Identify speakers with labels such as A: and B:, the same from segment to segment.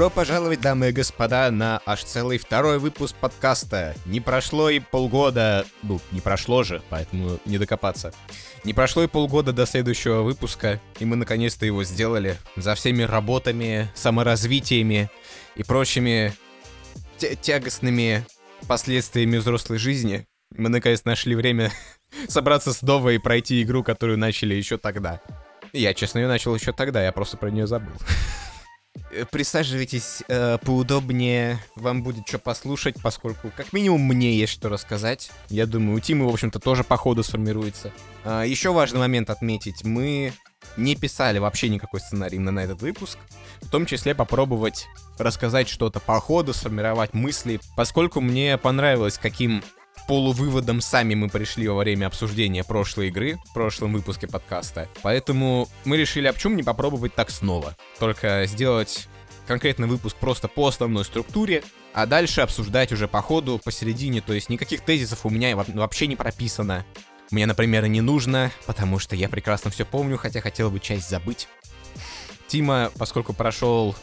A: Добро пожаловать, дамы и господа, на аж целый второй выпуск подкаста. Не прошло и полгода, ну, не прошло же, поэтому не докопаться. Не прошло и полгода до следующего выпуска, и мы наконец-то его сделали. За всеми работами, саморазвитиями и прочими тягостными последствиями взрослой жизни мы наконец нашли время собраться снова и пройти игру, которую начали еще тогда. Я, честно, ее начал еще тогда, я просто про нее забыл. Э, присаживайтесь э, поудобнее, вам будет что послушать, поскольку как минимум мне есть что рассказать. Я думаю, у Тимы, в общем-то, тоже по ходу сформируется. А, еще важный момент отметить. Мы не писали вообще никакой сценарий на, на этот выпуск. В том числе попробовать рассказать что-то по ходу, сформировать мысли, поскольку мне понравилось, каким полувыводом сами мы пришли во время обсуждения прошлой игры, в прошлом выпуске подкаста. Поэтому мы решили, а почему не попробовать так снова? Только сделать конкретный выпуск просто по основной структуре, а дальше обсуждать уже по ходу, посередине, то есть никаких тезисов у меня вообще не прописано. Мне, например, не нужно, потому что я прекрасно все помню, хотя хотел бы часть забыть. Тима, поскольку прошел,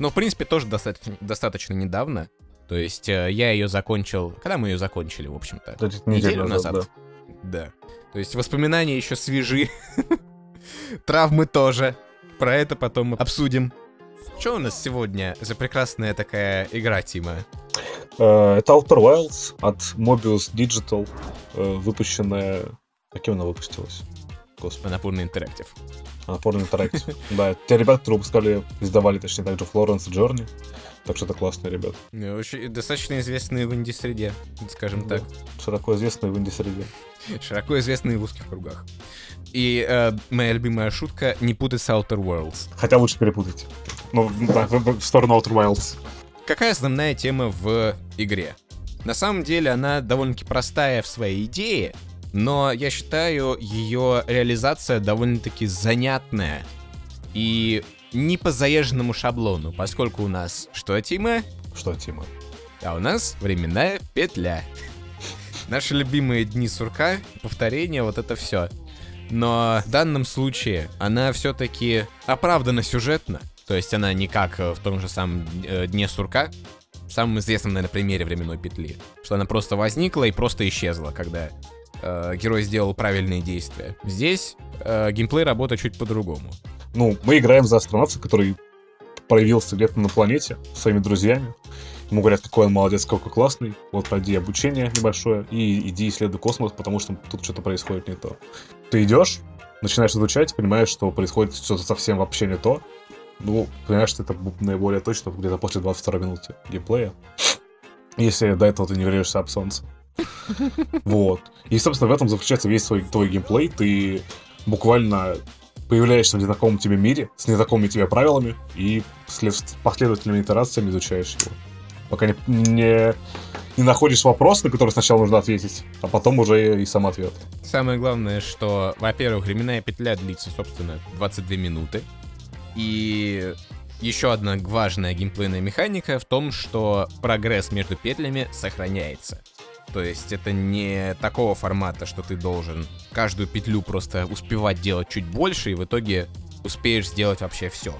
A: ну, в принципе, тоже достаточно, достаточно недавно, то есть э, я ее закончил... Когда мы ее закончили, в общем-то?
B: Неделю назад. назад.
A: Да. да. То есть воспоминания еще свежи. Травмы тоже. Про это потом обсудим. Что у нас сегодня за прекрасная такая игра, Тима?
B: Uh, это Outer Wilds от Mobius Digital, uh, выпущенная... А кем она выпустилась?
A: Господи. Анапурный интерактив.
B: Анапурный интерактив. Да, те ребята, которые выпускали, издавали, точнее, также Florence Journey. Так что это классные ребята.
A: Очень, достаточно известные в инди-среде, скажем да. так.
B: Широко известные в инди-среде.
A: Широко известные в узких кругах. И э, моя любимая шутка — не путать с Outer Worlds.
B: Хотя лучше перепутать. Ну, да, в, в сторону Outer Wilds.
A: Какая основная тема в игре? На самом деле она довольно-таки простая в своей идее, но я считаю ее реализация довольно-таки занятная. И не по заезженному шаблону, поскольку у нас что, Тима?
B: Что, Тима?
A: А у нас временная петля. Наши любимые дни сурка, повторение, вот это все. Но в данном случае она все-таки оправдана сюжетно. То есть она не как в том же самом э, дне сурка, в самом известном, наверное, примере временной петли. Что она просто возникла и просто исчезла, когда э, герой сделал правильные действия. Здесь э, геймплей работает чуть по-другому.
B: Ну, мы играем за астронавта, который проявился где-то на планете своими друзьями. Ему говорят, какой он молодец, какой классный. Вот пройди обучение небольшое и иди исследуй космос, потому что тут что-то происходит не то. Ты идешь, начинаешь изучать, понимаешь, что происходит что-то совсем вообще не то. Ну, понимаешь, что это наиболее точно где-то после 22 минуты геймплея. Если до этого ты не веришься об солнце. Вот. И, собственно, в этом заключается весь свой твой геймплей. Ты буквально появляешься в незнакомом тебе мире, с незнакомыми тебе правилами, и с последовательными итерациями изучаешь его. Пока не, не, не находишь вопрос, на который сначала нужно ответить, а потом уже и сам ответ.
A: Самое главное, что, во-первых, временная петля длится, собственно, 22 минуты. И еще одна важная геймплейная механика в том, что прогресс между петлями сохраняется. То есть это не такого формата, что ты должен каждую петлю просто успевать делать чуть больше, и в итоге успеешь сделать вообще все.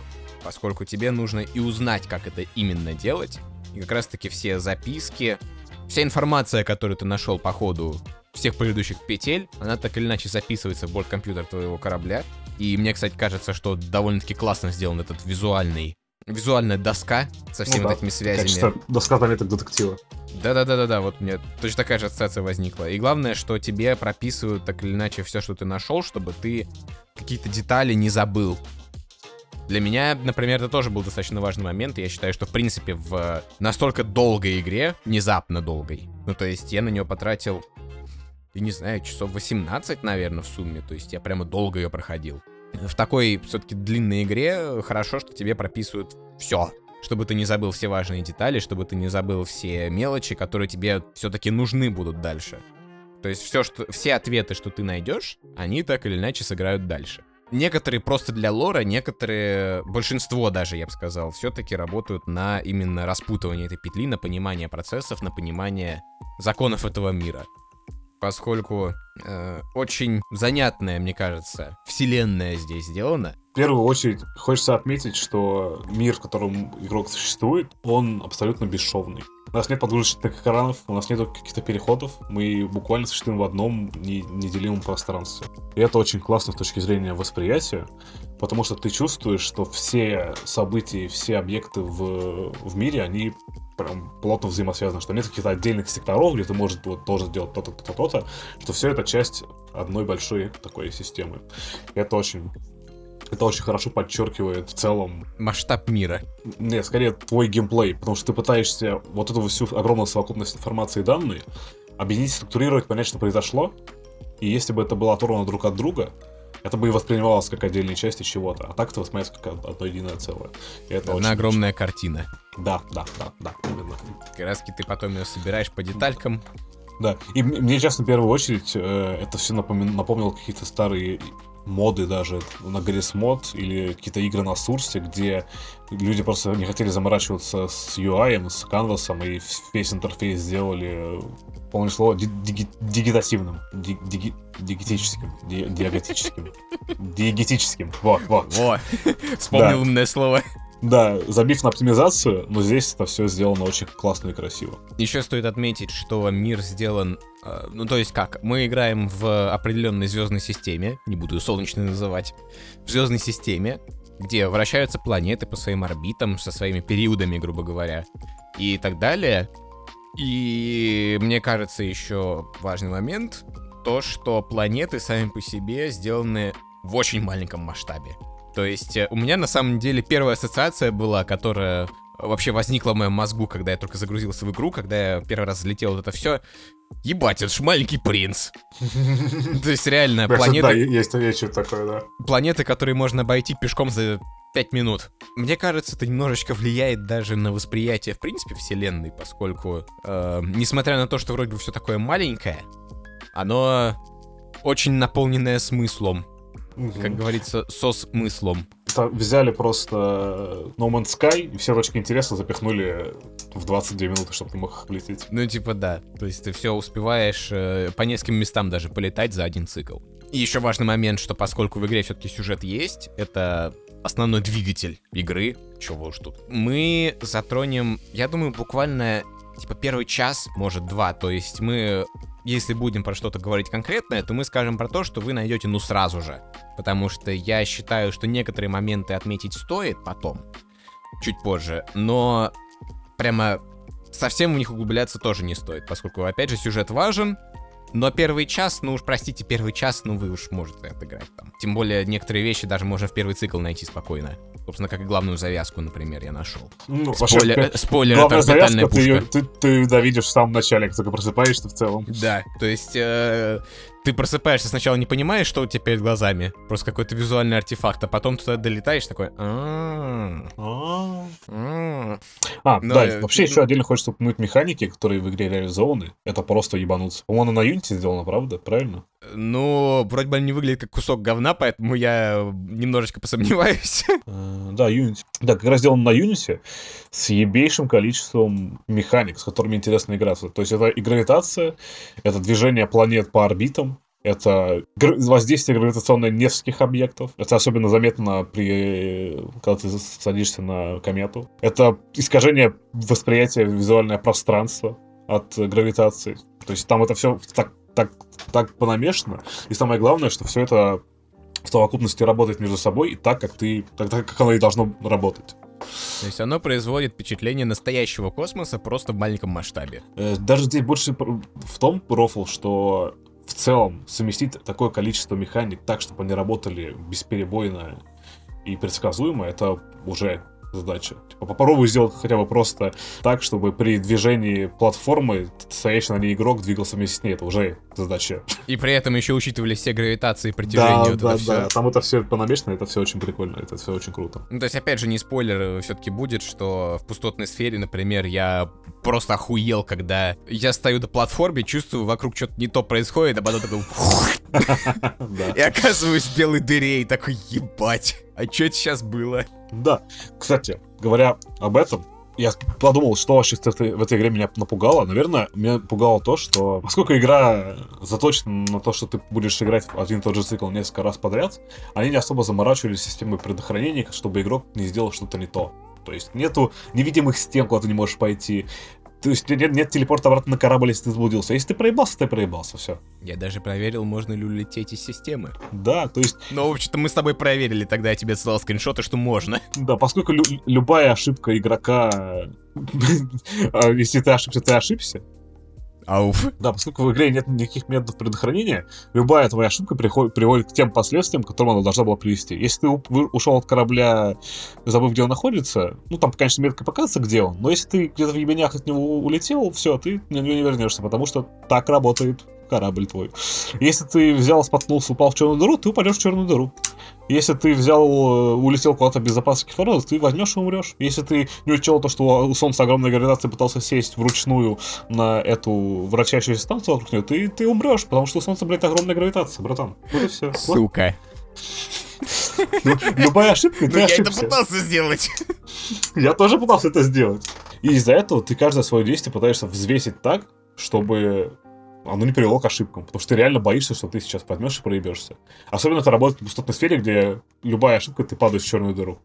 A: Поскольку тебе нужно и узнать, как это именно делать. И как раз таки все записки, вся информация, которую ты нашел по ходу всех предыдущих петель, она так или иначе записывается в борт-компьютер твоего корабля. И мне, кстати, кажется, что довольно-таки классно сделан этот визуальный визуальная доска со всеми ну, да. этими связями. Качество
B: доска заметок детектива.
A: Да-да-да-да-да, вот мне точно такая же ассоциация возникла. И главное, что тебе прописывают так или иначе все, что ты нашел, чтобы ты какие-то детали не забыл. Для меня, например, это тоже был достаточно важный момент. И я считаю, что, в принципе, в настолько долгой игре, внезапно долгой, ну, то есть я на нее потратил, я не знаю, часов 18, наверное, в сумме. То есть я прямо долго ее проходил. В такой все-таки длинной игре хорошо, что тебе прописывают все чтобы ты не забыл все важные детали, чтобы ты не забыл все мелочи, которые тебе все-таки нужны будут дальше. То есть все, что, все ответы, что ты найдешь, они так или иначе сыграют дальше. Некоторые просто для лора, некоторые, большинство даже, я бы сказал, все-таки работают на именно распутывание этой петли, на понимание процессов, на понимание законов этого мира. Поскольку э, очень занятная, мне кажется, вселенная здесь сделана.
B: В первую очередь хочется отметить, что мир, в котором игрок существует, он абсолютно бесшовный. У нас нет подгрузочных экранов, у нас нет каких-то переходов, мы буквально существуем в одном неделимом пространстве. И это очень классно с точки зрения восприятия, потому что ты чувствуешь, что все события, все объекты в, в мире, они прям плотно взаимосвязаны, что нет каких-то отдельных секторов, где ты можешь вот, тоже сделать то-то, то-то, то-то, что все это часть одной большой такой системы. И это очень это очень хорошо подчеркивает в целом...
A: Масштаб мира.
B: Нет, скорее твой геймплей, потому что ты пытаешься вот эту всю огромную совокупность информации и данные объединить, структурировать, понять, что произошло, и если бы это было оторвано друг от друга, это бы и воспринималось как отдельные части чего-то, а так это воспринимается как одно единое целое. И это
A: Одна огромная очень... картина.
B: Да, да, да, да,
A: именно. Как раз ты потом ее собираешь по деталькам.
B: Да, и мне, честно, в первую очередь, э, это все напомнило какие-то старые моды даже на Грис мод или какие-то игры на Сурсе, где люди просто не хотели заморачиваться с UI, с канвасом, и весь интерфейс сделали, помню слово, диги дигитативным, диги дигитическим, диаготическим, диагетическим, вот, вот.
A: Во, вспомнил умное слово.
B: Да, забив на оптимизацию, но здесь это все сделано очень классно и красиво.
A: Еще стоит отметить, что мир сделан, ну то есть как, мы играем в определенной звездной системе, не буду ее солнечной называть, в звездной системе, где вращаются планеты по своим орбитам, со своими периодами, грубо говоря, и так далее. И мне кажется, еще важный момент, то, что планеты сами по себе сделаны в очень маленьком масштабе. То есть э, у меня на самом деле первая ассоциация была, которая вообще возникла в моем мозгу, когда я только загрузился в игру, когда я первый раз залетел вот это все. Ебать, это ж маленький принц. То есть реально планеты... Да,
B: есть что такое, да.
A: Планеты, которые можно обойти пешком за 5 минут. Мне кажется, это немножечко влияет даже на восприятие, в принципе, вселенной, поскольку, э, несмотря на то, что вроде бы все такое маленькое, оно очень наполненное смыслом угу. как говорится, со смыслом.
B: Взяли просто No Man's Sky и все точки интереса запихнули в 22 минуты, чтобы ты мог полететь.
A: Ну, типа, да. То есть ты все успеваешь э, по нескольким местам даже полетать за один цикл. И еще важный момент, что поскольку в игре все-таки сюжет есть, это основной двигатель игры, чего уж тут. Мы затронем, я думаю, буквально типа первый час, может два, то есть мы если будем про что-то говорить конкретное, то мы скажем про то, что вы найдете ну сразу же. Потому что я считаю, что некоторые моменты отметить стоит потом, чуть позже, но прямо совсем в них углубляться тоже не стоит, поскольку, опять же, сюжет важен, но первый час, ну уж простите, первый час, ну вы уж можете отыграть там. Тем более некоторые вещи даже можно в первый цикл найти спокойно. Собственно, как и главную завязку, например, я нашел.
B: Ну, Спойлер, вообще, спойлер это завязка, пушка. Ты, ты, ты, да, видишь в самом начале, как только просыпаешься в целом.
A: Да, то есть э, ты просыпаешься, сначала не понимаешь, что у тебя перед глазами, просто какой-то визуальный артефакт, а потом туда долетаешь такой... А,
B: а да, вообще еще отдельно хочется упомянуть механики, которые в игре реализованы. Это просто ебануться. По-моему, на Unity сделано, правда? Правильно?
A: Ну, вроде бы они выглядят как кусок говна, поэтому я немножечко посомневаюсь.
B: Э, да, Unity. Да, как раз сделано на Unity с ебейшим количеством механик, с которыми интересно играться. То есть это и гравитация, это движение планет по орбитам, это воздействие гравитационное нескольких объектов. Это особенно заметно при когда ты садишься на комету. Это искажение восприятия визуальное пространство от гравитации. То есть там это все так, так, так понамешано. И самое главное, что все это в совокупности работает между собой и так, как ты, так, так как оно и должно работать.
A: То есть оно производит впечатление настоящего космоса просто в маленьком масштабе.
B: Э, даже здесь больше в том рофл, что в целом совместить такое количество механик так, чтобы они работали бесперебойно и предсказуемо, это уже задача. Типа, попробуй сделать хотя бы просто так, чтобы при движении платформы стоящий на ней игрок двигался вместе с ней. Это уже задача.
A: И при этом еще учитывали все гравитации, притяжения. Да, вот
B: да, да. Все. Там это все понамешано, это все очень прикольно, это все очень круто.
A: Ну, то есть, опять же, не спойлер э, все-таки будет, что в пустотной сфере, например, я просто охуел, когда я стою на платформе, чувствую, вокруг что-то не то происходит, а потом такой... И оказываюсь в белой дыре и такой, ебать, а что это сейчас было?
B: Да, кстати, говоря об этом, я подумал, что вообще в этой, в этой игре меня напугало. Наверное, меня пугало то, что поскольку игра заточена на то, что ты будешь играть в один и тот же цикл несколько раз подряд, они не особо заморачивались системой предохранения, чтобы игрок не сделал что-то не то. То есть нету невидимых стен, куда ты не можешь пойти. То есть нет, нет телепорта обратно на корабль, если ты заблудился. Если ты проебался, ты проебался, все.
A: Я даже проверил, можно ли улететь из системы.
B: Да, то есть...
A: Ну, в общем-то, мы с тобой проверили, тогда я тебе ссылал скриншоты, что можно.
B: Да, поскольку лю- любая ошибка игрока... а, если ты ошибся, ты ошибся.
A: Ауф.
B: Да, поскольку в игре нет никаких методов предохранения, любая твоя ошибка приходит, приводит к тем последствиям, к которым она должна была привести. Если ты ушел от корабля, забыв, где он находится, ну, там, конечно, метко показывается, где он, но если ты где-то в ебенях от него улетел, все, ты на него не вернешься, потому что так работает корабль твой. Если ты взял, споткнулся, упал в черную дыру, ты упадешь в черную дыру. Если ты взял, э, улетел куда-то без запаса кислорода, ты возьмешь и умрешь. Если ты не учел то, что у Солнца огромная гравитация, пытался сесть вручную на эту вращающуюся станцию вокруг нее, ты, ты умрешь, потому что у Солнца, блядь, огромная гравитация, братан. Вот и все.
A: Сука.
B: Любая ошибка,
A: Ну,
B: ты
A: я это
B: ошибся.
A: пытался сделать.
B: Я тоже пытался это сделать. И из-за этого ты каждое свое действие пытаешься взвесить так, чтобы оно не привело к ошибкам. Потому что ты реально боишься, что ты сейчас возьмешь и проебешься. Особенно это работает в пустотной сфере, где любая ошибка, ты падаешь в черную дыру.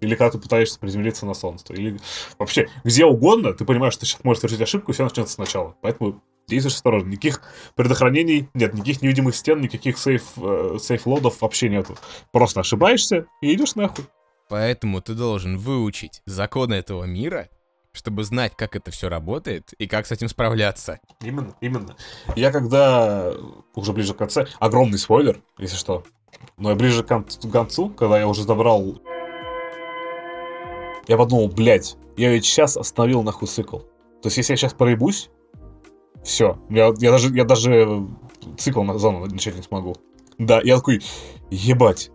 B: Или когда ты пытаешься приземлиться на солнце. Или вообще, где угодно, ты понимаешь, что ты сейчас можешь совершить ошибку, и все начнется сначала. Поэтому действуешь осторожно. Никаких предохранений нет, никаких невидимых стен, никаких сейф, э, сейф-лодов вообще нету. Просто ошибаешься и идешь нахуй.
A: Поэтому ты должен выучить законы этого мира, чтобы знать, как это все работает и как с этим справляться.
B: Именно, именно. Я когда уже ближе к концу, огромный спойлер, если что, но я ближе к кон- к концу, когда я уже забрал, я подумал, блядь, я ведь сейчас остановил нахуй цикл. То есть, если я сейчас проебусь, все, я, я даже, я даже цикл на зону начать не смогу. Да, я такой, ебать.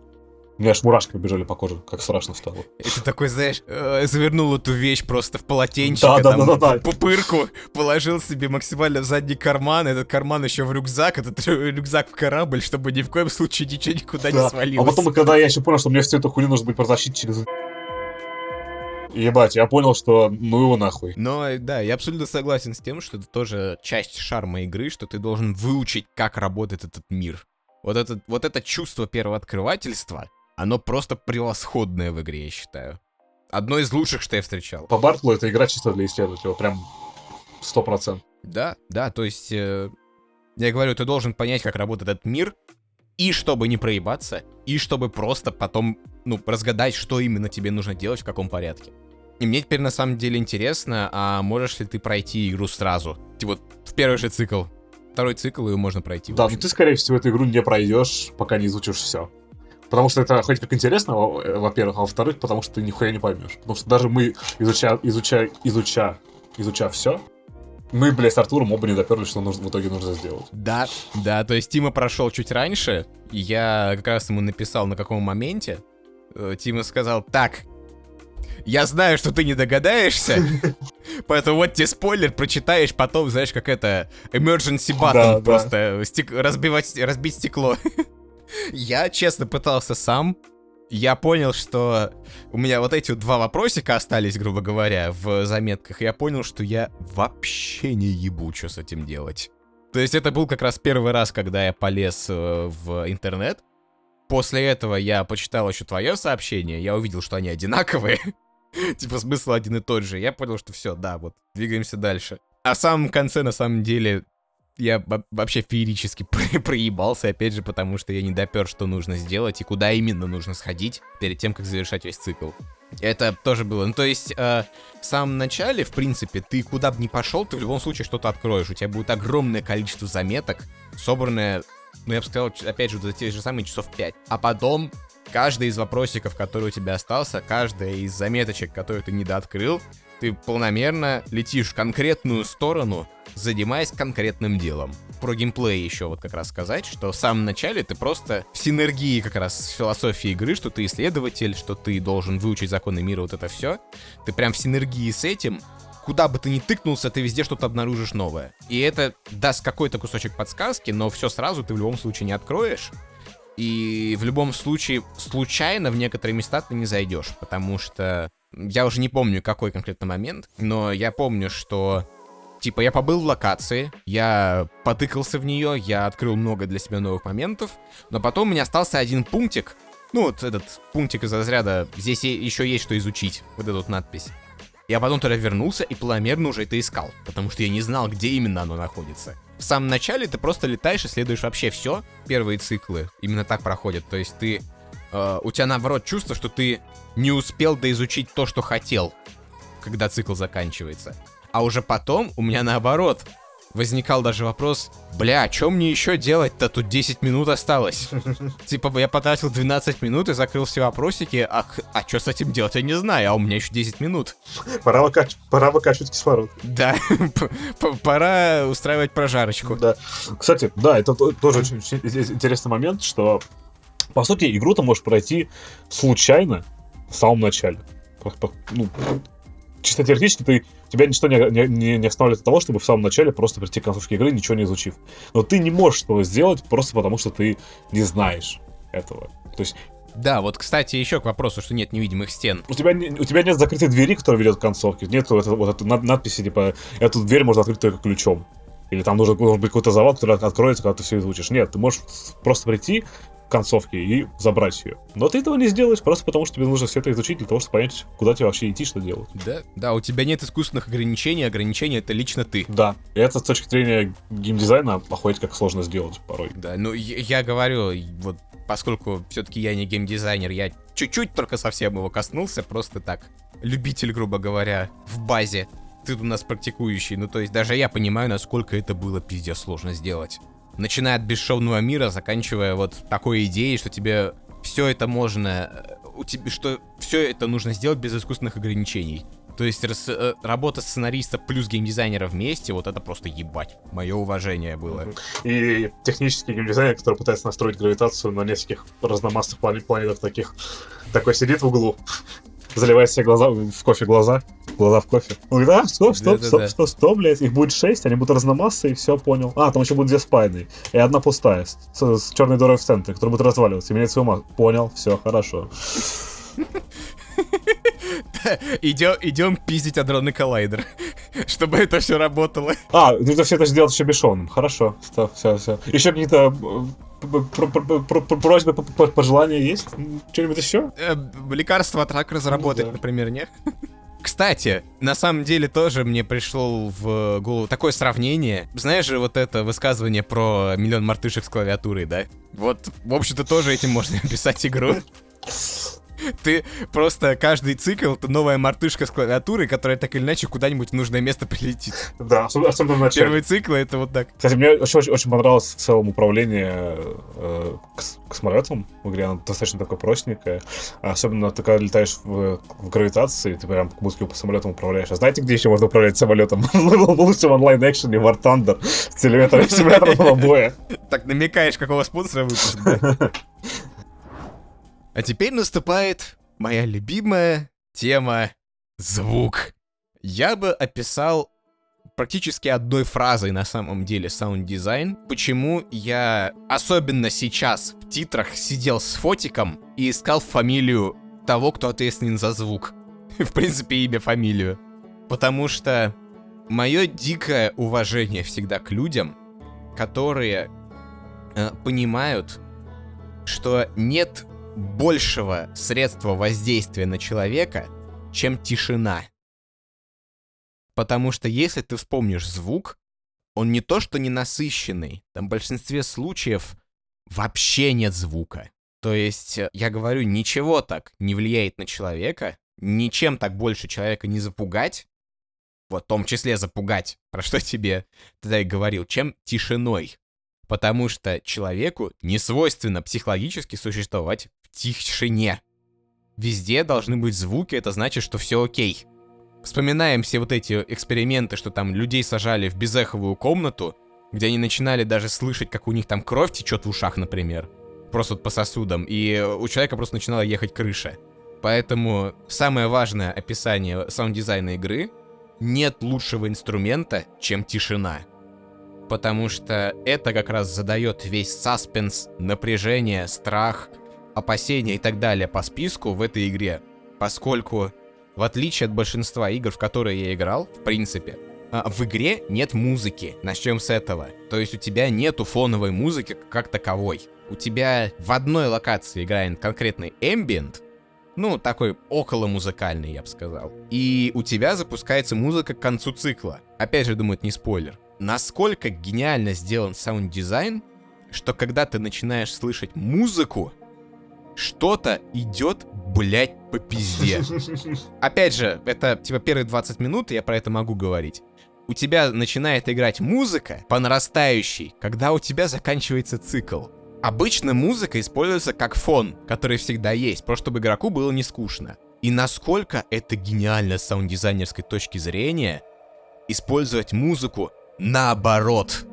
B: У меня аж мурашки побежали по коже, как страшно стало.
A: И ты такой, знаешь, э, завернул эту вещь просто в полотенчик,
B: Да, да,
A: там,
B: да, да, да.
A: пупырку, положил себе максимально в задний карман, этот карман еще в рюкзак, этот рю- рюкзак в корабль, чтобы ни в коем случае ничего никуда не
B: Да.
A: свалилось.
B: А потом, когда я еще понял, что мне всю эту хуйню нужно будет протащить через... Ебать, я понял, что ну его нахуй.
A: Но да, я абсолютно согласен с тем, что это тоже часть шарма игры, что ты должен выучить, как работает этот мир. Вот это, вот это чувство первооткрывательства, оно просто превосходное в игре, я считаю. Одно из лучших, что я встречал.
B: По Бартлу это игра чисто для исследователя, прям сто процентов.
A: Да, да, то есть, э, я говорю, ты должен понять, как работает этот мир, и чтобы не проебаться, и чтобы просто потом, ну, разгадать, что именно тебе нужно делать, в каком порядке. И мне теперь на самом деле интересно, а можешь ли ты пройти игру сразу? Типа в первый же цикл. Второй цикл, ее можно пройти.
B: Да, ну
A: общем.
B: ты, скорее всего, эту игру не пройдешь, пока не изучишь все. Потому что это хоть как интересно, э, во-первых, а во-вторых, потому что ты нихуя не поймешь. Потому что даже мы, изуча, изуча, изуча, изуча все, мы, блядь, с Артуром оба не доперли, что нужно, в итоге нужно сделать.
A: Да, да, то есть Тима прошел чуть раньше, и я как раз ему написал, на каком моменте. Э, Тима сказал, так, я знаю, что ты не догадаешься, поэтому вот тебе спойлер, прочитаешь потом, знаешь, как это, emergency button,
B: Да, да.
A: просто стек- разбивать, разбить стекло. Я честно пытался сам, я понял, что у меня вот эти два вопросика остались, грубо говоря, в заметках. Я понял, что я вообще не ебу, что с этим делать. То есть это был как раз первый раз, когда я полез э, в интернет. После этого я почитал еще твое сообщение, я увидел, что они одинаковые. Типа смысл один и тот же. Я понял, что все, да, вот, двигаемся дальше. А в самом конце, на самом деле, я во- вообще феерически про- проебался, опять же, потому что я не допер, что нужно сделать и куда именно нужно сходить перед тем, как завершать весь цикл. Это тоже было. Ну, то есть, э, в самом начале, в принципе, ты куда бы ни пошел, ты в любом случае что-то откроешь. У тебя будет огромное количество заметок, собранное, ну, я бы сказал, опять же, за те же самые часов 5. А потом, каждый из вопросиков, который у тебя остался, каждая из заметочек, которые ты недооткрыл, ты полномерно летишь в конкретную сторону, занимаясь конкретным делом. Про геймплей еще вот как раз сказать, что в самом начале ты просто в синергии как раз с философией игры, что ты исследователь, что ты должен выучить законы мира, вот это все. Ты прям в синергии с этим, куда бы ты ни тыкнулся, ты везде что-то обнаружишь новое. И это даст какой-то кусочек подсказки, но все сразу ты в любом случае не откроешь. И в любом случае, случайно в некоторые места ты не зайдешь, потому что Я уже не помню, какой конкретно момент, но я помню, что Типа, я побыл в локации, я потыкался в нее, я открыл много для себя новых моментов, но потом у меня остался один пунктик, ну вот этот пунктик из разряда «Здесь еще есть что изучить», вот эту вот надпись. Я потом туда вернулся и планомерно уже это искал, потому что я не знал, где именно оно находится. В самом начале ты просто летаешь и следуешь вообще все, первые циклы именно так проходят, то есть ты... Э, у тебя наоборот чувство, что ты не успел доизучить то, что хотел, когда цикл заканчивается. А уже потом у меня наоборот возникал даже вопрос, бля, а что мне еще делать-то? Тут 10 минут осталось. Типа, я потратил 12 минут и закрыл все вопросики, а, а что с этим делать, я не знаю, а у меня еще 10 минут.
B: Пора, выкач... Пора выкачивать кислород.
A: Да, пора устраивать прожарочку.
B: Да. Кстати, да, это тоже очень интересный момент, что, по сути, игру ты можешь пройти случайно в самом начале. Ну, чисто теоретически ты, тебя ничто не, не, не останавливает от того, чтобы в самом начале просто прийти к концовке игры, ничего не изучив. Но ты не можешь этого сделать просто потому, что ты не знаешь этого. То есть
A: да, вот, кстати, еще к вопросу, что нет невидимых стен.
B: У тебя, у тебя нет закрытой двери, которая ведет к концовке. Нет вот, вот этой надписи, типа, эту дверь можно открыть только ключом. Или там нужен, должен быть какой-то завал, который откроется, когда ты все изучишь. Нет, ты можешь просто прийти, концовки и забрать ее. Но ты этого не сделаешь просто потому, что тебе нужно все это изучить для того, чтобы понять, куда тебе вообще идти, что делать.
A: Да, да, у тебя нет искусственных ограничений, ограничения это лично ты.
B: Да, и это с точки зрения геймдизайна походит как сложно сделать порой.
A: Да, ну я, я говорю, вот поскольку все-таки я не геймдизайнер, я чуть-чуть только совсем его коснулся, просто так, любитель, грубо говоря, в базе. Ты у нас практикующий, ну то есть даже я понимаю, насколько это было пиздец сложно сделать начиная от бесшовного мира, заканчивая вот такой идеей, что тебе все это можно, э, у тебя, что все это нужно сделать без искусственных ограничений. То есть рас, э, работа сценариста плюс геймдизайнера вместе, вот это просто ебать. Мое уважение было.
B: И технический геймдизайнер, который пытается настроить гравитацию на нескольких разномастных планетах таких, такой сидит в углу, заливает себе глаза, в кофе глаза, глаза в кофе. Он говорит, а, стоп, стоп, стоп, стоп, стоп, блядь, их будет шесть, они будут разномассы, и все, понял. А, там еще будут две спайны, и одна пустая, с, с черной дырой в центре, которая будет разваливаться, и менять свою массу. Понял, все, хорошо.
A: Идем, идем пиздить адронный коллайдер, чтобы это все работало.
B: А, ну это все это сделать еще бесшовным. Хорошо, все, все. Еще какие-то просьбы, пожелания есть? Что-нибудь еще?
A: Э, лекарство от рака разработать, например, не? Кстати, на самом деле тоже мне пришло в голову такое сравнение. Знаешь же вот это высказывание про миллион мартышек с клавиатурой, да? Вот, в общем-то, тоже этим можно описать игру. Ты просто каждый цикл это новая мартышка с клавиатурой, которая так или иначе куда-нибудь в нужное место прилетит.
B: Да, особенно, в начале.
A: Первый цикл это вот так.
B: Кстати, мне очень, очень понравилось в целом управление э, космолетом в игре. Оно достаточно такое простенькое. Особенно ты когда летаешь в, в гравитации, ты прям как будто по самолетам управляешь. А знаете, где еще можно управлять самолетом? Лучше в онлайн-экшене War Thunder с симулятором боя.
A: Так намекаешь, какого спонсора выпуск? А теперь наступает моя любимая тема — звук. Я бы описал практически одной фразой на самом деле саунд-дизайн. Почему я, особенно сейчас, в титрах сидел с фотиком и искал фамилию того, кто ответственен за звук. в принципе, имя, фамилию. Потому что мое дикое уважение всегда к людям, которые э, понимают, что нет большего средства воздействия на человека, чем тишина. Потому что если ты вспомнишь звук, он не то что не насыщенный, там в большинстве случаев вообще нет звука. То есть, э, я говорю, ничего так не влияет на человека, ничем так больше человека не запугать, вот в том числе запугать, про что тебе тогда и говорил, чем тишиной. Потому что человеку не свойственно психологически существовать тишине. Везде должны быть звуки, это значит, что все окей. Вспоминаем все вот эти эксперименты, что там людей сажали в безэховую комнату, где они начинали даже слышать, как у них там кровь течет в ушах, например. Просто вот по сосудам. И у человека просто начинала ехать крыша. Поэтому самое важное описание саунд-дизайна игры — нет лучшего инструмента, чем тишина. Потому что это как раз задает весь саспенс, напряжение, страх — опасения и так далее по списку в этой игре, поскольку в отличие от большинства игр, в которые я играл, в принципе, а, в игре нет музыки. Начнем с этого. То есть у тебя нету фоновой музыки как таковой. У тебя в одной локации играет конкретный ambient, ну, такой около музыкальный, я бы сказал. И у тебя запускается музыка к концу цикла. Опять же, думаю, это не спойлер. Насколько гениально сделан саунд-дизайн, что когда ты начинаешь слышать музыку, что-то идет, блять, по пизде. Опять же, это типа первые 20 минут, я про это могу говорить. У тебя начинает играть музыка по нарастающей, когда у тебя заканчивается цикл. Обычно музыка используется как фон, который всегда есть, просто чтобы игроку было не скучно. И насколько это гениально с саунд-дизайнерской точки зрения, использовать музыку наоборот.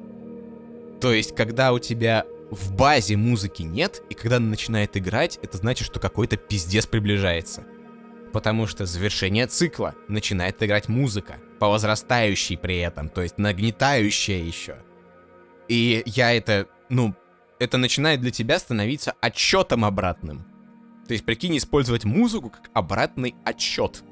A: То есть, когда у тебя в базе музыки нет, и когда она начинает играть, это значит, что какой-то пиздец приближается. Потому что завершение цикла начинает играть музыка, по возрастающей при этом, то есть нагнетающая еще. И я это, ну, это начинает для тебя становиться отчетом обратным. То есть, прикинь, использовать музыку как обратный отчет.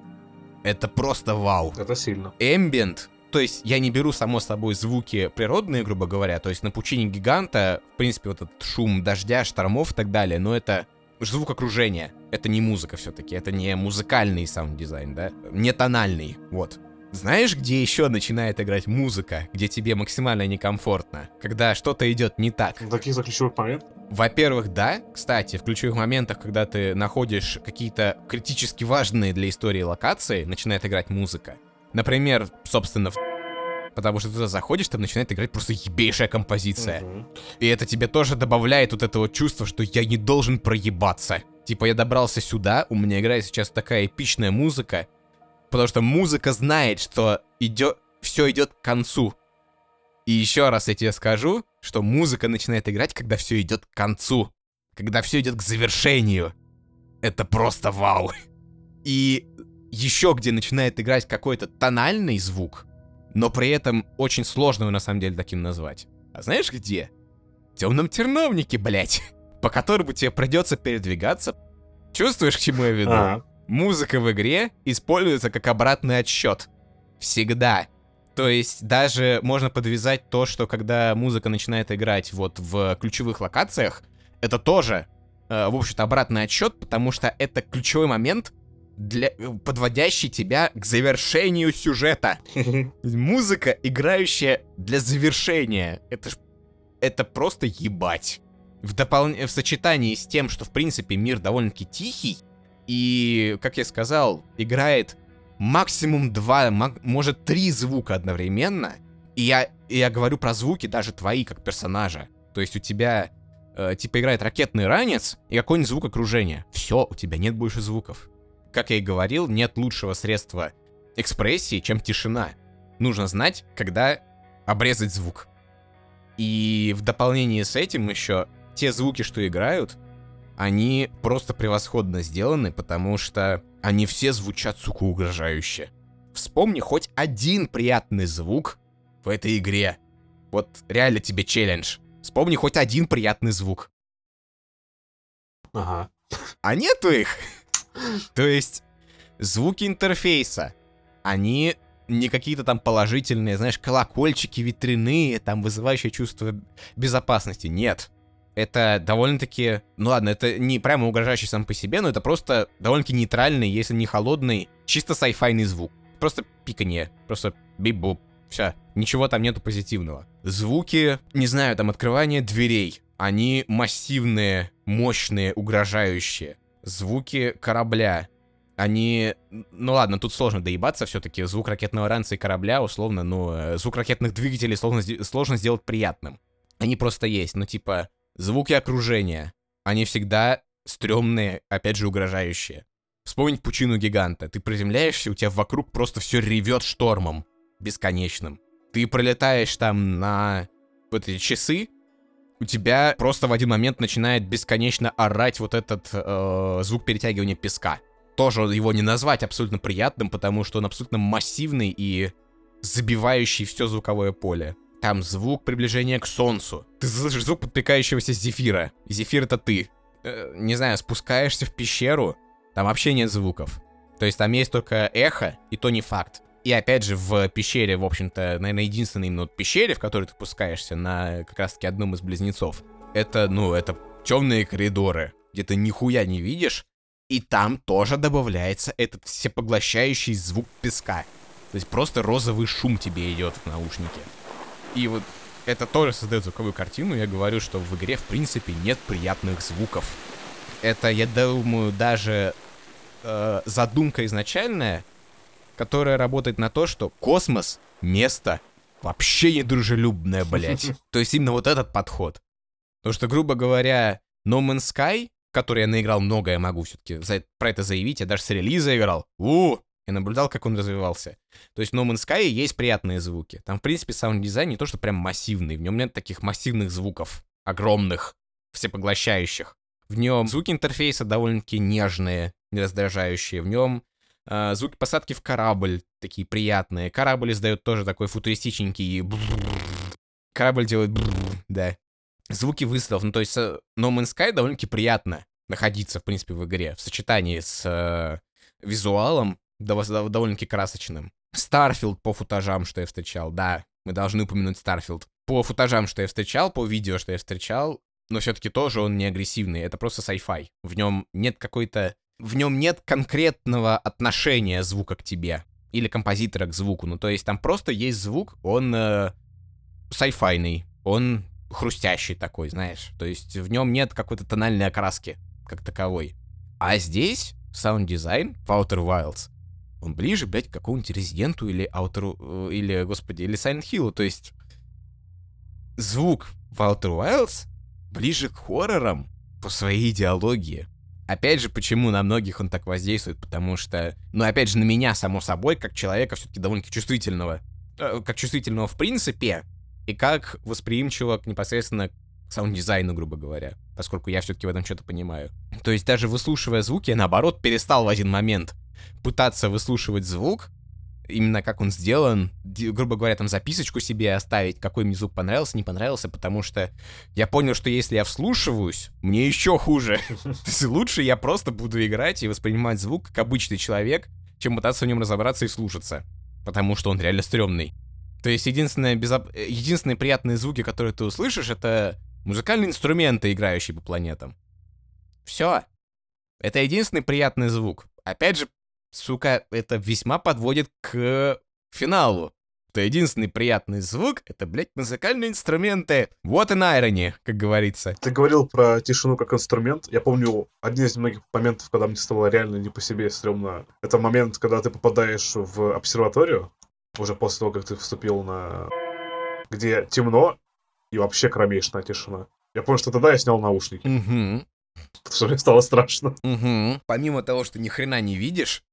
A: Это просто вау.
B: Это сильно.
A: Ambient то есть я не беру, само собой, звуки природные, грубо говоря, то есть на пучине гиганта, в принципе, вот этот шум дождя, штормов и так далее, но это звук окружения. Это не музыка все-таки, это не музыкальный саунд-дизайн, да? Не тональный, вот. Знаешь, где еще начинает играть музыка, где тебе максимально некомфортно, когда что-то идет не так?
B: В таких ключевых моментах?
A: Во-первых, да. Кстати, в ключевых моментах, когда ты находишь какие-то критически важные для истории локации, начинает играть музыка. Например, собственно, в... Потому что ты туда заходишь, там начинает играть просто ебейшая композиция. Угу. И это тебе тоже добавляет вот этого чувства, что я не должен проебаться. Типа я добрался сюда, у меня играет сейчас такая эпичная музыка, потому что музыка знает, что идет, все идет к концу. И еще раз я тебе скажу, что музыка начинает играть, когда все идет к концу, когда все идет к завершению. Это просто вау. И еще где начинает играть какой-то тональный звук, но при этом очень сложно его на самом деле таким назвать. А знаешь где? В темном терновнике, блять, по которому тебе придется передвигаться. Чувствуешь, к чему я веду? А-а. Музыка в игре используется как обратный отсчет. Всегда. То есть даже можно подвязать то, что когда музыка начинает играть вот в ключевых локациях, это тоже, э, в общем-то, обратный отсчет, потому что это ключевой момент, для, подводящий тебя к завершению сюжета. Музыка, играющая для завершения. Это ж... Это просто ебать. В, допол... в сочетании с тем, что, в принципе, мир довольно-таки тихий, и, как я сказал, играет максимум два, может три звука одновременно, и я, я говорю про звуки даже твои, как персонажа. То есть у тебя, э, типа, играет ракетный ранец и какой-нибудь звук окружения. Все, у тебя нет больше звуков как я и говорил, нет лучшего средства экспрессии, чем тишина. Нужно знать, когда обрезать звук. И в дополнение с этим еще те звуки, что играют, они просто превосходно сделаны, потому что они все звучат, сука, угрожающе. Вспомни хоть один приятный звук в этой игре. Вот реально тебе челлендж. Вспомни хоть один приятный звук.
B: Ага.
A: А нету их. То есть звуки интерфейса, они не какие-то там положительные, знаешь, колокольчики ветряные, там вызывающие чувство безопасности. Нет. Это довольно-таки, ну ладно, это не прямо угрожающий сам по себе, но это просто довольно-таки нейтральный, если не холодный, чисто сайфайный звук. Просто пиканье, просто бип-буп, все, ничего там нету позитивного. Звуки, не знаю, там открывание дверей, они массивные, мощные, угрожающие звуки корабля. Они... Ну ладно, тут сложно доебаться все-таки. Звук ракетного ранца и корабля, условно, ну, э, звук ракетных двигателей сложно, сложно сделать приятным. Они просто есть, ну типа, звуки окружения. Они всегда стрёмные, опять же, угрожающие. Вспомнить пучину гиганта. Ты приземляешься, у тебя вокруг просто все ревет штормом. Бесконечным. Ты пролетаешь там на вот эти часы, у тебя просто в один момент начинает бесконечно орать вот этот э, звук перетягивания песка. Тоже его не назвать абсолютно приятным, потому что он абсолютно массивный и забивающий все звуковое поле. Там звук приближения к солнцу. Ты слышишь звук подпекающегося зефира. Зефир это ты. Э, не знаю, спускаешься в пещеру, там вообще нет звуков. То есть там есть только эхо, и то не факт. И опять же, в пещере, в общем-то, наверное, единственной именно вот пещере, в которой ты пускаешься на как раз-таки одном из близнецов, это, ну, это темные коридоры, где ты нихуя не видишь, и там тоже добавляется этот всепоглощающий звук песка. То есть просто розовый шум тебе идет в наушнике. И вот это тоже создает звуковую картину. Я говорю, что в игре, в принципе, нет приятных звуков. Это, я думаю, даже э, задумка изначальная, которая работает на то, что космос — место вообще недружелюбное, блядь. То есть именно вот этот подход. Потому что, грубо говоря, No Man's Sky, который я наиграл много, я могу все-таки про это заявить, я даже с релиза играл. У, я наблюдал, как он развивался. То есть в No Man's Sky есть приятные звуки. Там, в принципе, саунд-дизайн не то, что прям массивный. В нем нет таких массивных звуков, огромных, всепоглощающих. В нем звуки интерфейса довольно-таки нежные, не раздражающие. В нем звуки посадки в корабль такие приятные. Корабль издает тоже такой футуристичненький. Корабль делает да. Звуки выстрелов. Ну, то есть э, No Man's Sky довольно-таки приятно находиться, в принципе, в игре. В сочетании с э, визуалом довольно-таки красочным. Starfield по футажам, что я встречал, да, мы должны упомянуть Starfield. По футажам, что я встречал, по видео, что я встречал, но все-таки тоже он не агрессивный, это просто sci-fi. В нем нет какой-то... В нем нет конкретного отношения звука к тебе или композитора к звуку. Ну, то есть там просто есть звук, он э, sci-fi-ный, он хрустящий такой, знаешь. То есть в нем нет какой-то тональной окраски как таковой. А здесь саунд-дизайн в Outer Wilds он ближе, блядь, к какому-нибудь Резиденту или Outer... Э, или, господи, или Silent Hill. То есть звук в Outer Wilds ближе к хоррорам по своей идеологии. Опять же, почему на многих он так воздействует? Потому что, ну, опять же, на меня, само собой, как человека все-таки довольно-таки чувствительного. Э, как чувствительного в принципе, и как восприимчивого непосредственно к саунд-дизайну, грубо говоря, поскольку я все-таки в этом что-то понимаю. То есть даже выслушивая звуки, я наоборот перестал в один момент пытаться выслушивать звук, именно как он сделан, грубо говоря, там записочку себе оставить, какой мне звук понравился, не понравился, потому что я понял, что если я вслушиваюсь, мне еще хуже. Лучше я просто буду играть и воспринимать звук как обычный человек, чем пытаться в нем разобраться и слушаться, потому что он реально стрёмный. То есть единственное безоп... единственные приятные звуки, которые ты услышишь, это музыкальные инструменты, играющие по планетам. Все. Это единственный приятный звук. Опять же, сука, это весьма подводит к финалу. То единственный приятный звук — это, блядь, музыкальные инструменты. Вот и irony, как говорится.
B: Ты говорил про тишину как инструмент. Я помню один из многих моментов, когда мне стало реально не по себе стрёмно. Это момент, когда ты попадаешь в обсерваторию, уже после того, как ты вступил на... где темно и вообще кромешная тишина. Я помню, что тогда я снял наушники.
A: Угу.
B: Потому что мне стало страшно.
A: Угу. Помимо того, что ни хрена не видишь,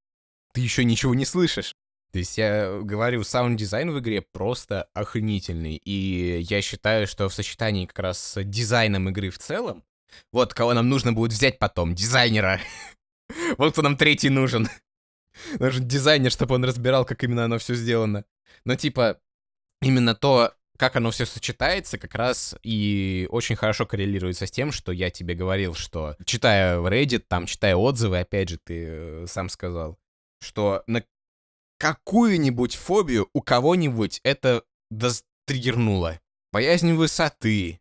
A: ты еще ничего не слышишь. То есть я говорю, саунд-дизайн в игре просто охренительный. И я считаю, что в сочетании как раз с дизайном игры в целом, вот кого нам нужно будет взять потом, дизайнера. вот кто нам третий нужен. Нужен дизайнер, чтобы он разбирал, как именно оно все сделано. Но типа, именно то, как оно все сочетается, как раз и очень хорошо коррелируется с тем, что я тебе говорил, что читая в Reddit, там, читая отзывы, опять же, ты э, сам сказал, что на какую-нибудь фобию у кого-нибудь это триггернуло. Боязнь высоты,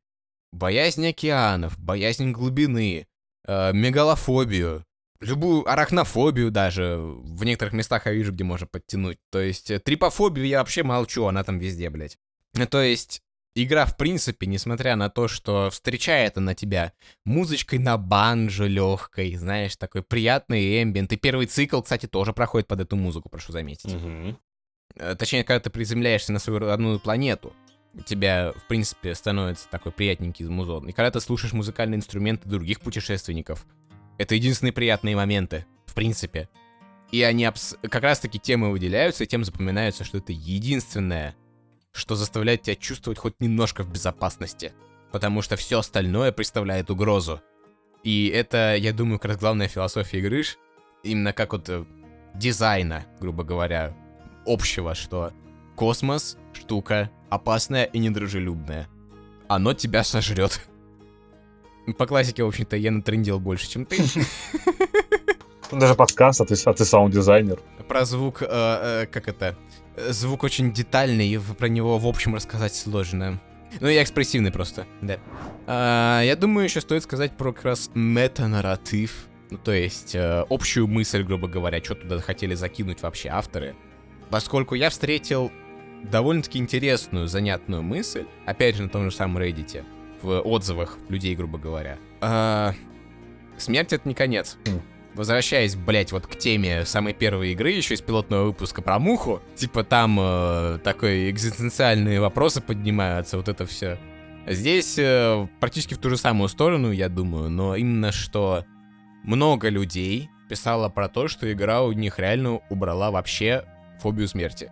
A: боязнь океанов, боязнь глубины, э, мегалофобию, любую арахнофобию даже. В некоторых местах я вижу, где можно подтянуть. То есть э, трипофобию я вообще молчу, она там везде, блядь. Ну, то есть игра, в принципе, несмотря на то, что встречает она тебя музычкой на банджо легкой, знаешь, такой приятный эмбиент. И первый цикл, кстати, тоже проходит под эту музыку, прошу заметить.
B: Угу.
A: Точнее, когда ты приземляешься на свою родную планету, у тебя, в принципе, становится такой приятненький музон. И когда ты слушаешь музыкальные инструменты других путешественников, это единственные приятные моменты, в принципе. И они абс- как раз-таки темы выделяются, и тем запоминаются, что это единственное что заставляет тебя чувствовать хоть немножко в безопасности. Потому что все остальное представляет угрозу. И это, я думаю, как раз главная философия игры, именно как вот э, дизайна, грубо говоря, общего, что космос — штука опасная и недружелюбная. Оно тебя сожрет. По классике, в общем-то, я натрендил больше, чем ты.
B: Даже подкаст, а ты, а ты саунд-дизайнер.
A: Про звук, э, э, как это? Звук очень детальный, и про него в общем рассказать сложно. Ну, я экспрессивный просто, да. А, я думаю, еще стоит сказать про как раз мета-нарратив. Ну, то есть, э, общую мысль, грубо говоря, что туда хотели закинуть вообще авторы. Поскольку я встретил довольно-таки интересную, занятную мысль, опять же, на том же самом Reddit, в отзывах людей, грубо говоря. А, смерть — это не конец. Возвращаясь, блять, вот к теме самой первой игры, еще из пилотного выпуска про муху, типа там э, такой экзистенциальные вопросы поднимаются, вот это все. Здесь э, практически в ту же самую сторону, я думаю, но именно что много людей писало про то, что игра у них реально убрала вообще фобию смерти.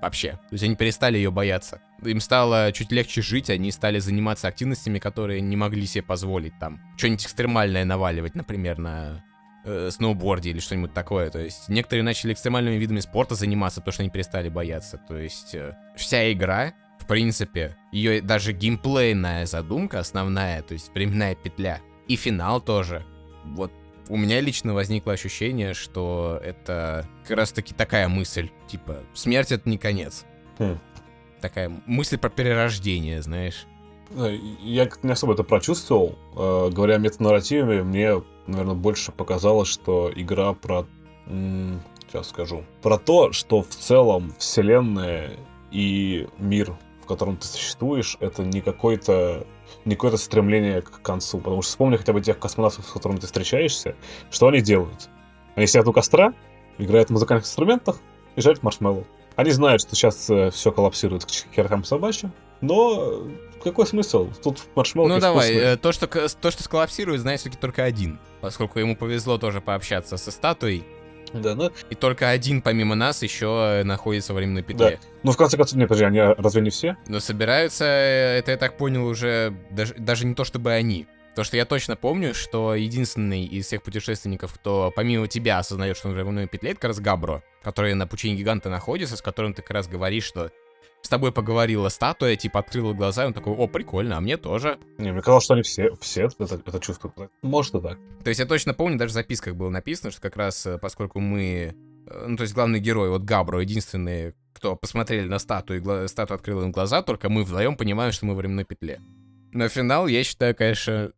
A: Вообще. То есть они перестали ее бояться. Им стало чуть легче жить, они стали заниматься активностями, которые не могли себе позволить там. Что-нибудь экстремальное наваливать, например, на э, сноуборде или что-нибудь такое. То есть некоторые начали экстремальными видами спорта заниматься, потому что они перестали бояться. То есть э, вся игра, в принципе, ее даже геймплейная задумка основная, то есть временная петля, и финал тоже. Вот у меня лично возникло ощущение, что это как раз таки такая мысль, типа, смерть это не конец.
B: Хм.
A: Такая мысль про перерождение, знаешь.
B: Э, Я не особо это прочувствовал. Э, Говоря о метанарративе, мне, наверное, больше показалось, что игра про... Сейчас скажу. Про то, что в целом вселенная и мир, в котором ты существуешь, это не какой-то не какое-то стремление к концу. Потому что вспомни хотя бы тех космонавтов, с которыми ты встречаешься, что они делают? Они сидят у костра, играют на музыкальных инструментах и жарят маршмеллоу. Они знают, что сейчас все коллапсирует к херкам собачьим, но э, какой смысл? Тут маршмеллоу
A: Ну давай,
B: вкусный.
A: э, то что, то, что сколлапсирует, знает все-таки только один. Поскольку ему повезло тоже пообщаться со статуей.
B: Да, ну,
A: И только один, помимо нас, еще находится в временной петле.
B: ну, в конце концов, нет, подожди, они разве не все?
A: Но собираются, э, это я так понял, уже даже, даже не то чтобы они. То, что я точно помню, что единственный из всех путешественников, кто помимо тебя осознает, что он в временной петле, это как раз Габро, который на пучине гиганта находится, с которым ты как раз говоришь, что с тобой поговорила статуя, типа открыла глаза, и он такой, о, прикольно, а мне тоже.
B: Не, мне казалось, что они все, все это, это чувствуют. Может и так.
A: То есть я точно помню, даже в записках было написано, что как раз э, поскольку мы, э, ну то есть главный герой, вот Габро, единственный, кто посмотрели на статую, и гла- статуя открыла им глаза, только мы вдвоем понимаем, что мы в временной петле. Но финал, я считаю, конечно,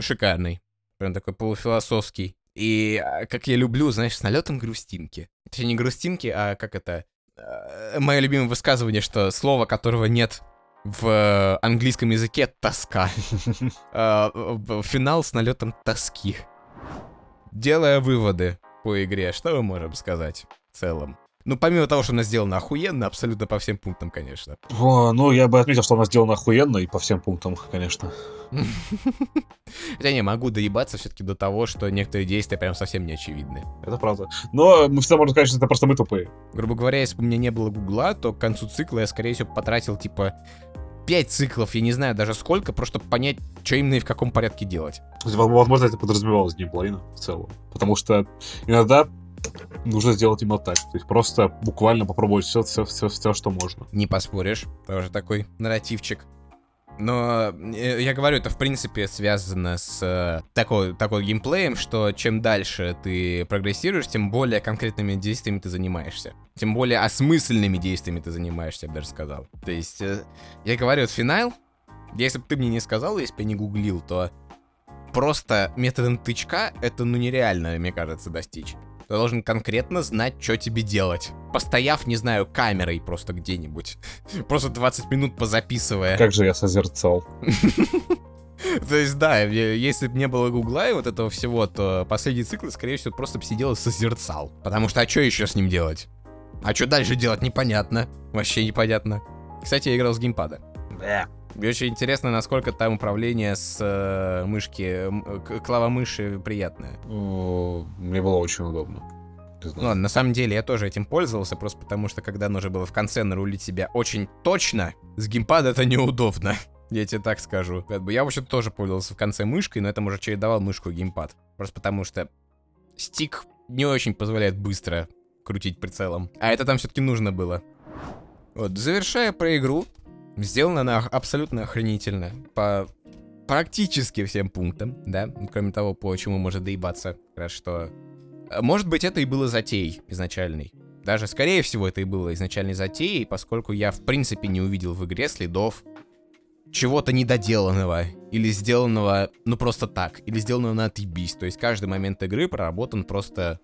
A: шикарный. Прям такой полуфилософский. И а, как я люблю, знаешь, с налетом грустинки. Точнее, не грустинки, а как это... э, Мое любимое высказывание, что слово, которого нет в э, английском языке, тоска. Э, Финал с налетом тоски. Делая выводы по игре, что мы можем сказать в целом? Ну, помимо того, что она сделана охуенно, абсолютно по всем пунктам, конечно.
B: О, ну, я бы отметил, что она сделана охуенно и по всем пунктам, конечно.
A: Хотя не, могу доебаться все-таки до того, что некоторые действия прям совсем не очевидны.
B: Это правда. Но мы всегда можем сказать, что это просто мы тупые.
A: Грубо говоря, если бы у меня не было гугла, то к концу цикла я, скорее всего, потратил, типа, 5 циклов, я не знаю даже сколько, просто чтобы понять, что именно и в каком порядке делать.
B: Возможно, это подразумевалось геймплейно в целом. Потому что иногда нужно сделать именно так. То есть просто буквально попробовать все, все, все, все что можно.
A: Не поспоришь, тоже такой нарративчик. Но э, я говорю, это в принципе связано с э, такой, такой геймплеем, что чем дальше ты прогрессируешь, тем более конкретными действиями ты занимаешься. Тем более осмысленными действиями ты занимаешься, я бы даже сказал. То есть, э, я говорю, вот финал, если бы ты мне не сказал, если бы я не гуглил, то просто методом тычка это ну нереально, мне кажется, достичь. Ты должен конкретно знать, что тебе делать. Постояв, не знаю, камерой просто где-нибудь. Просто 20 минут позаписывая.
B: Как же я созерцал.
A: То есть, да, если бы не было гугла и вот этого всего, то последний цикл, скорее всего, просто бы сидел и созерцал. Потому что, а что еще с ним делать? А что дальше делать, непонятно. Вообще непонятно. Кстати, я играл с геймпада. Мне очень интересно, насколько там управление с э, мышки, м, к- клавомыши приятное.
B: Мне было очень удобно.
A: Ну на самом деле я тоже этим пользовался, просто потому что когда нужно было в конце нарулить себя очень точно, с геймпада это неудобно. Я тебе так скажу. Я вообще тоже пользовался в конце мышкой, но это уже чередовал мышку и геймпад. Просто потому что стик не очень позволяет быстро крутить прицелом. А это там все-таки нужно было. Вот, завершая про игру, сделана она абсолютно охренительно. По практически всем пунктам, да? Кроме того, по чему можно доебаться. Раз что Может быть, это и было затеей изначальной. Даже, скорее всего, это и было изначальной затеей, поскольку я, в принципе, не увидел в игре следов чего-то недоделанного, или сделанного, ну, просто так, или сделанного на отъебись. То есть каждый момент игры проработан просто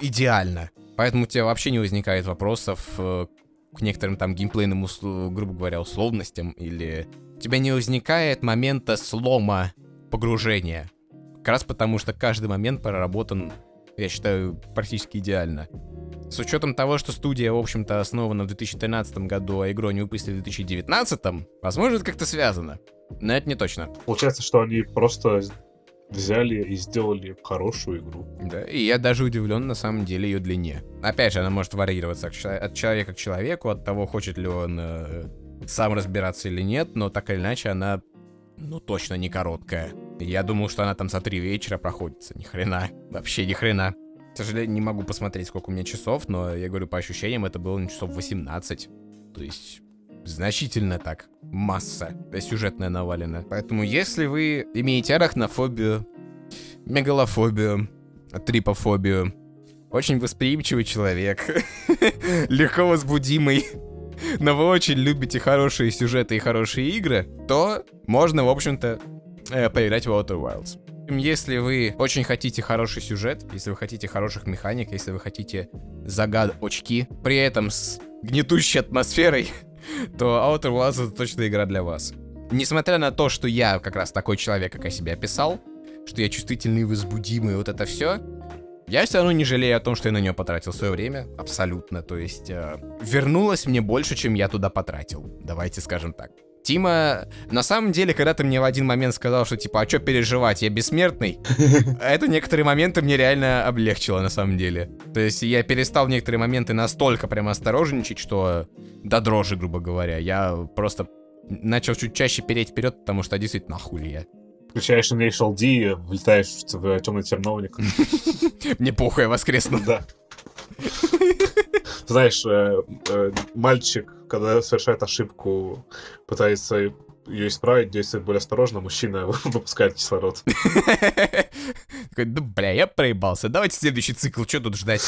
A: идеально. Поэтому у тебя вообще не возникает вопросов э, к некоторым там геймплейным, грубо говоря, условностям, или у тебя не возникает момента слома погружения. Как раз потому, что каждый момент проработан, я считаю, практически идеально. С учетом того, что студия, в общем-то, основана в 2013 году, а игру не выпустили в 2019, возможно, это как-то связано. Но это не точно.
B: Получается, что они просто взяли и сделали хорошую игру.
A: Да, и я даже удивлен на самом деле ее длине. Опять же, она может варьироваться от человека к человеку, от того, хочет ли он э, сам разбираться или нет, но так или иначе она, ну, точно не короткая. Я думал, что она там за три вечера проходится. Ни хрена. Вообще ни хрена. К сожалению, не могу посмотреть, сколько у меня часов, но я говорю, по ощущениям, это было часов 18. То есть значительно так. Масса сюжетная навалена. Поэтому если вы имеете арахнофобию, мегалофобию, трипофобию, очень восприимчивый человек, легко возбудимый, но вы очень любите хорошие сюжеты и хорошие игры, то можно, в общем-то, э, поиграть в Outer Wilds. Если вы очень хотите хороший сюжет, если вы хотите хороших механик, если вы хотите загад очки, при этом с гнетущей атмосферой, то Outer Wilds это точно игра для вас. Несмотря на то, что я как раз такой человек, как я себя описал, что я чувствительный, возбудимый, вот это все, я все равно не жалею о том, что я на нее потратил свое время, абсолютно. То есть э, вернулось мне больше, чем я туда потратил. Давайте скажем так. Тима, на самом деле, когда ты мне в один момент сказал, что типа, а что переживать, я бессмертный, это некоторые моменты мне реально облегчило на самом деле. То есть я перестал в некоторые моменты настолько прямо осторожничать, что до дрожи, грубо говоря. Я просто начал чуть чаще переть вперед, потому что действительно хули я.
B: Включаешь Initial D, влетаешь в темный терновник.
A: Мне похуй, я воскресну.
B: Да. Знаешь, э, э, мальчик, когда совершает ошибку, пытается ее исправить, действует более осторожно, мужчина выпускает кислород.
A: Такой, да бля, я проебался, давайте следующий цикл, что тут ждать?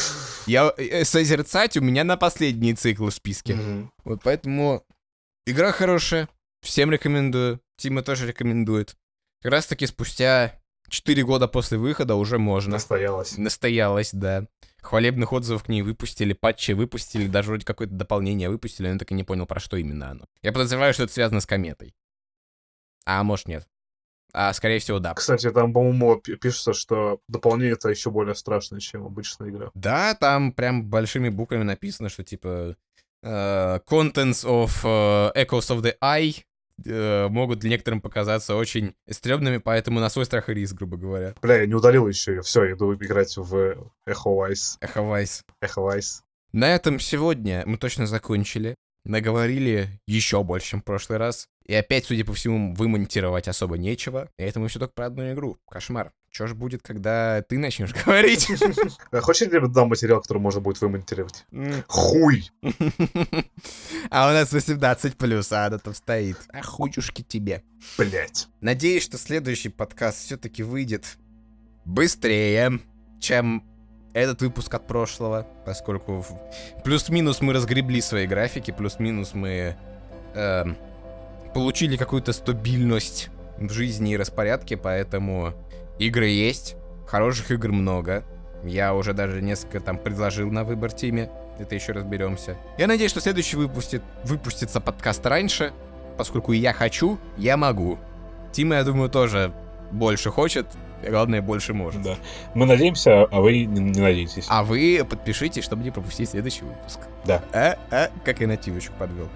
A: Я э, созерцать у меня на последний цикл в списке. Вот поэтому игра хорошая, всем рекомендую, Тима тоже рекомендует. Как раз таки спустя 4 года после выхода уже можно.
B: Настоялась.
A: Настоялась, да. Хвалебных отзывов к ней выпустили, патчи выпустили, даже вроде какое-то дополнение выпустили, но я так и не понял, про что именно оно. Я подозреваю, что это связано с кометой. А может нет. А, скорее всего, да.
B: Кстати, там, по-моему, пишется, что дополнение это еще более страшное, чем обычная игра.
A: Да, там прям большими буквами написано, что типа uh, Contents of uh, Echoes of the Eye э, могут некоторым показаться очень стрёмными, поэтому на свой страх и риск, грубо говоря.
B: Бля, я не удалил еще ее. Все, иду играть в Echo Wise.
A: Echo Wise.
B: Echo Wise.
A: На этом сегодня мы точно закончили. Наговорили еще больше, чем в прошлый раз. И опять, судя по всему, вымонтировать особо нечего. И это мы все только про одну игру. Кошмар. Что ж будет, когда ты начнешь говорить?
B: А хочешь я дам материал, который можно будет вымонтировать? Хуй!
A: А у нас 18 плюс, а она там стоит. А хуюшки тебе.
B: Блять.
A: Надеюсь, что следующий подкаст все-таки выйдет быстрее, чем этот выпуск от прошлого, поскольку плюс-минус мы разгребли свои графики, плюс-минус мы э, получили какую-то стабильность в жизни и распорядке, поэтому игры есть, хороших игр много. Я уже даже несколько там предложил на выбор теме. Это еще разберемся. Я надеюсь, что следующий выпустит, выпустится подкаст раньше, поскольку я хочу, я могу. Тима, я думаю, тоже больше хочет, главное, больше может.
B: Да. Мы надеемся, а вы не, не надеетесь.
A: А вы подпишитесь, чтобы не пропустить следующий выпуск.
B: Да.
A: А, а, как я нативочку подвел.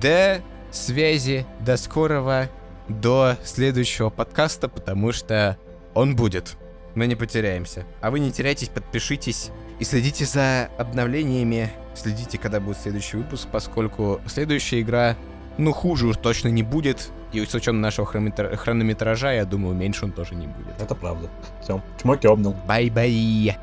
A: До связи, до скорого, до следующего подкаста, потому что он будет. Мы не потеряемся. А вы не теряйтесь, подпишитесь и следите за обновлениями. Следите, когда будет следующий выпуск, поскольку следующая игра, ну, хуже уж точно не будет. И с учетом нашего хронометр... хронометража, я думаю, меньше он тоже не будет.
B: Это правда. Все. Чмоки обнял.
A: Bye-bye.